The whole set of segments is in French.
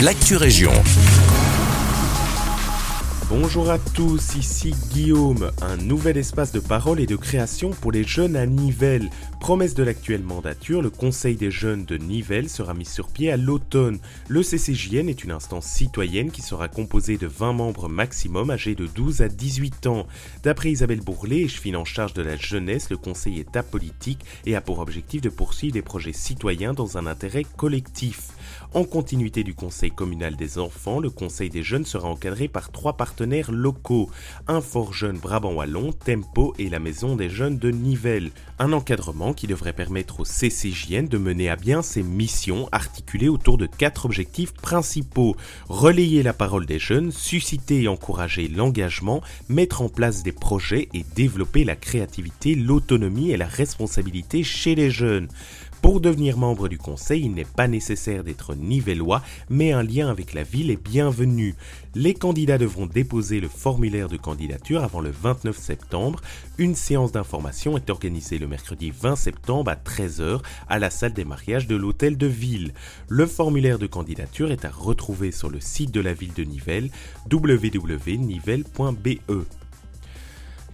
l'actu région. Bonjour à tous, ici Guillaume. Un nouvel espace de parole et de création pour les jeunes à Nivelles. Promesse de l'actuelle mandature, le Conseil des jeunes de Nivelles sera mis sur pied à l'automne. Le CCJN est une instance citoyenne qui sera composée de 20 membres maximum âgés de 12 à 18 ans. D'après Isabelle Bourlet, échevine en charge de la jeunesse, le Conseil est apolitique et a pour objectif de poursuivre des projets citoyens dans un intérêt collectif. En continuité du Conseil communal des enfants, le Conseil des jeunes sera encadré par trois partenaires locaux, un fort jeune Brabant Wallon, Tempo et la Maison des jeunes de Nivelles. Un encadrement qui devrait permettre au CCJN de mener à bien ses missions articulées autour de quatre objectifs principaux. Relayer la parole des jeunes, susciter et encourager l'engagement, mettre en place des projets et développer la créativité, l'autonomie et la responsabilité chez les jeunes. Pour devenir membre du conseil, il n'est pas nécessaire d'être nivellois, mais un lien avec la ville est bienvenu. Les candidats devront déposer le formulaire de candidature avant le 29 septembre. Une séance d'information est organisée le mercredi 20 septembre à 13h à la salle des mariages de l'hôtel de ville. Le formulaire de candidature est à retrouver sur le site de la ville de Nivelles www.nivelles.be.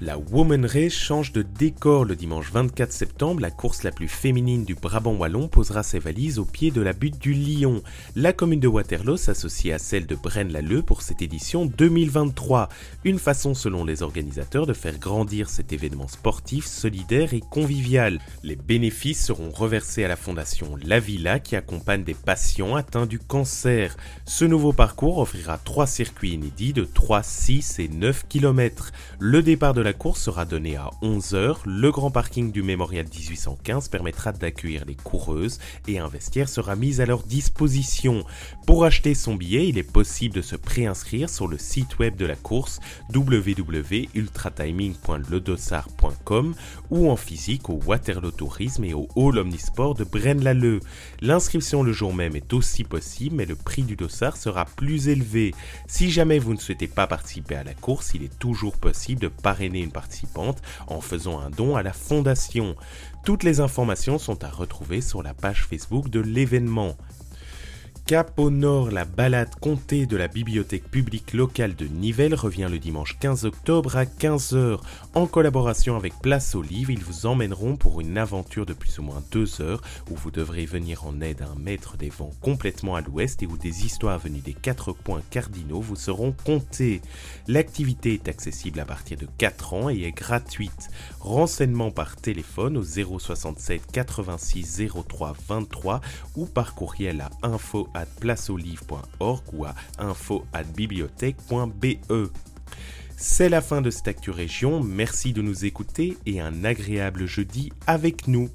La Woman Race change de décor le dimanche 24 septembre. La course la plus féminine du Brabant Wallon posera ses valises au pied de la butte du Lion. La commune de Waterloo s'associe à celle de Braine-l'Alleud pour cette édition 2023. Une façon selon les organisateurs de faire grandir cet événement sportif, solidaire et convivial. Les bénéfices seront reversés à la fondation La Villa qui accompagne des patients atteints du cancer. Ce nouveau parcours offrira trois circuits inédits de 3, 6 et 9 km. Le départ course sera donné à 11h. Le grand parking du mémorial 1815 permettra d'accueillir les coureuses et un vestiaire sera mis à leur disposition. Pour acheter son billet, il est possible de se préinscrire sur le site web de la course www.ultratiming.ledossard.com ou en physique au Waterloo Tourisme et au Hall Omnisport de Braine-l'Alleud. L'inscription le jour même est aussi possible, mais le prix du dossard sera plus élevé. Si jamais vous ne souhaitez pas participer à la course, il est toujours possible de parrainer une participante en faisant un don à la fondation. Toutes les informations sont à retrouver sur la page Facebook de l'événement. Cap au nord, la balade comptée de la bibliothèque publique locale de Nivelles revient le dimanche 15 octobre à 15h. En collaboration avec Place aux Livres, ils vous emmèneront pour une aventure de plus ou moins deux heures où vous devrez venir en aide à un maître des vents complètement à l'ouest et où des histoires venues des quatre points cardinaux vous seront contées. L'activité est accessible à partir de 4 ans et est gratuite. Renseignements par téléphone au 067 86 03 23 ou par courriel à info at placeolive.org ou à info at bibliothèque.be. C'est la fin de cette Actu Région, merci de nous écouter et un agréable jeudi avec nous.